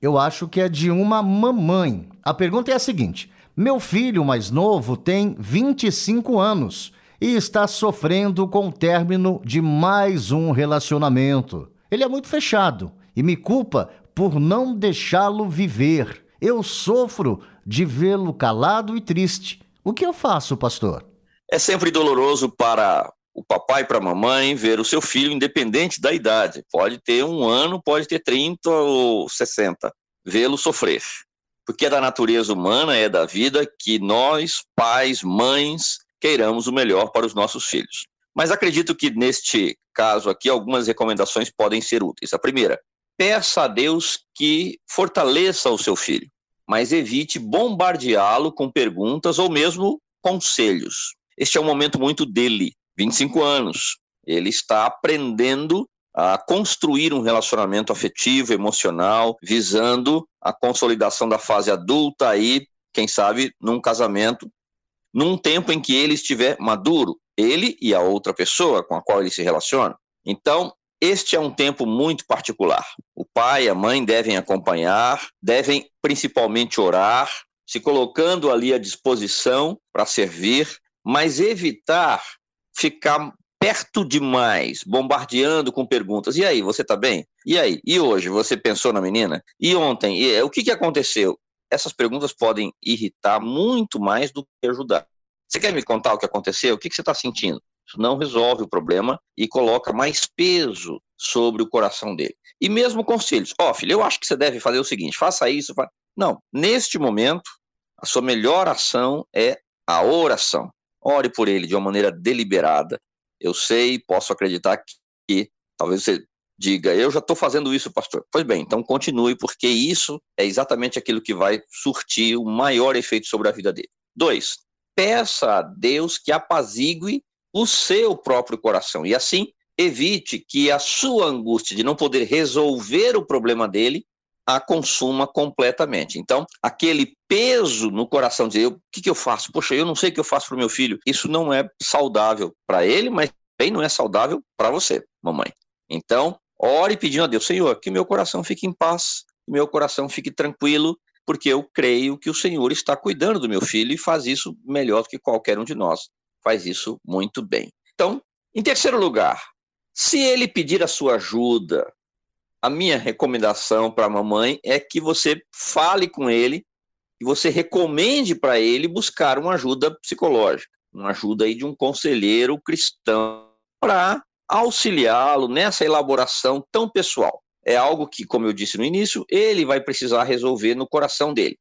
Eu acho que é de uma mamãe. A pergunta é a seguinte: Meu filho mais novo tem 25 anos e está sofrendo com o término de mais um relacionamento. Ele é muito fechado e me culpa por não deixá-lo viver. Eu sofro de vê-lo calado e triste. O que eu faço, pastor? É sempre doloroso para o papai para a mamãe ver o seu filho, independente da idade. Pode ter um ano, pode ter 30 ou 60. Vê-lo sofrer. Porque é da natureza humana, é da vida que nós, pais, mães, queiramos o melhor para os nossos filhos. Mas acredito que neste caso aqui algumas recomendações podem ser úteis. A primeira, peça a Deus que fortaleça o seu filho, mas evite bombardeá-lo com perguntas ou mesmo conselhos. Este é um momento muito dele. 25 anos. Ele está aprendendo a construir um relacionamento afetivo, emocional, visando a consolidação da fase adulta aí, quem sabe, num casamento, num tempo em que ele estiver maduro, ele e a outra pessoa com a qual ele se relaciona. Então, este é um tempo muito particular. O pai e a mãe devem acompanhar, devem principalmente orar, se colocando ali à disposição para servir, mas evitar ficar perto demais, bombardeando com perguntas. E aí, você está bem? E aí? E hoje, você pensou na menina? E ontem? E, o que, que aconteceu? Essas perguntas podem irritar muito mais do que ajudar. Você quer me contar o que aconteceu? O que, que você está sentindo? Isso não resolve o problema e coloca mais peso sobre o coração dele. E mesmo conselhos. Ó, oh, filho, eu acho que você deve fazer o seguinte: faça isso. Fa... Não, neste momento, a sua melhor ação é a oração. Ore por ele de uma maneira deliberada. Eu sei, posso acreditar que, que talvez você diga, eu já estou fazendo isso, pastor. Pois bem, então continue, porque isso é exatamente aquilo que vai surtir o maior efeito sobre a vida dele. Dois, peça a Deus que apazigue o seu próprio coração e assim evite que a sua angústia de não poder resolver o problema dele a consuma completamente. Então, aquele peso no coração de o que, que eu faço? Poxa, eu não sei o que eu faço para o meu filho. Isso não é saudável para ele, mas também não é saudável para você, mamãe. Então, ore pedindo a Deus, Senhor, que meu coração fique em paz, que meu coração fique tranquilo, porque eu creio que o Senhor está cuidando do meu filho e faz isso melhor do que qualquer um de nós. Faz isso muito bem. Então, em terceiro lugar, se ele pedir a sua ajuda, a minha recomendação para a mamãe é que você fale com ele e você recomende para ele buscar uma ajuda psicológica, uma ajuda aí de um conselheiro cristão para auxiliá-lo nessa elaboração tão pessoal. É algo que, como eu disse no início, ele vai precisar resolver no coração dele.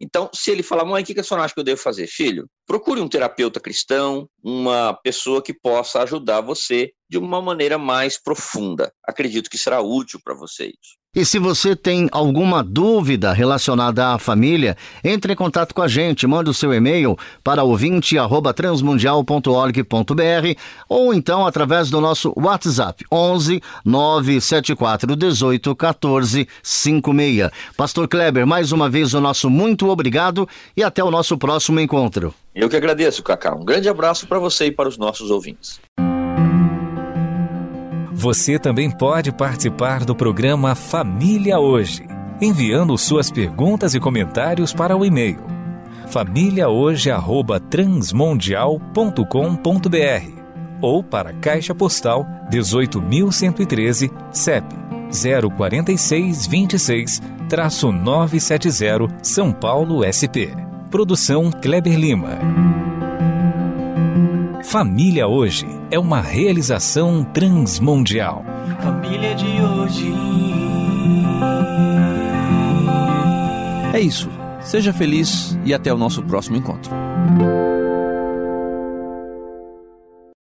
Então, se ele falar, mãe, o que a senhora acha que eu devo fazer? Filho, procure um terapeuta cristão, uma pessoa que possa ajudar você de uma maneira mais profunda. Acredito que será útil para vocês. E se você tem alguma dúvida relacionada à família, entre em contato com a gente, manda o seu e-mail para ouvinte@transmundial.org.br ou então através do nosso WhatsApp 11 974 18 14 56. Pastor Kleber, mais uma vez o nosso muito obrigado e até o nosso próximo encontro. Eu que agradeço, Cacá. Um grande abraço para você e para os nossos ouvintes. Você também pode participar do programa Família Hoje, enviando suas perguntas e comentários para o e-mail famíliahoje@transmundial.com.br ou para a Caixa Postal 18113, CEP 04626-970, São Paulo SP. Produção Kleber Lima. Família Hoje é uma realização transmundial. Família de hoje. É isso. Seja feliz e até o nosso próximo encontro.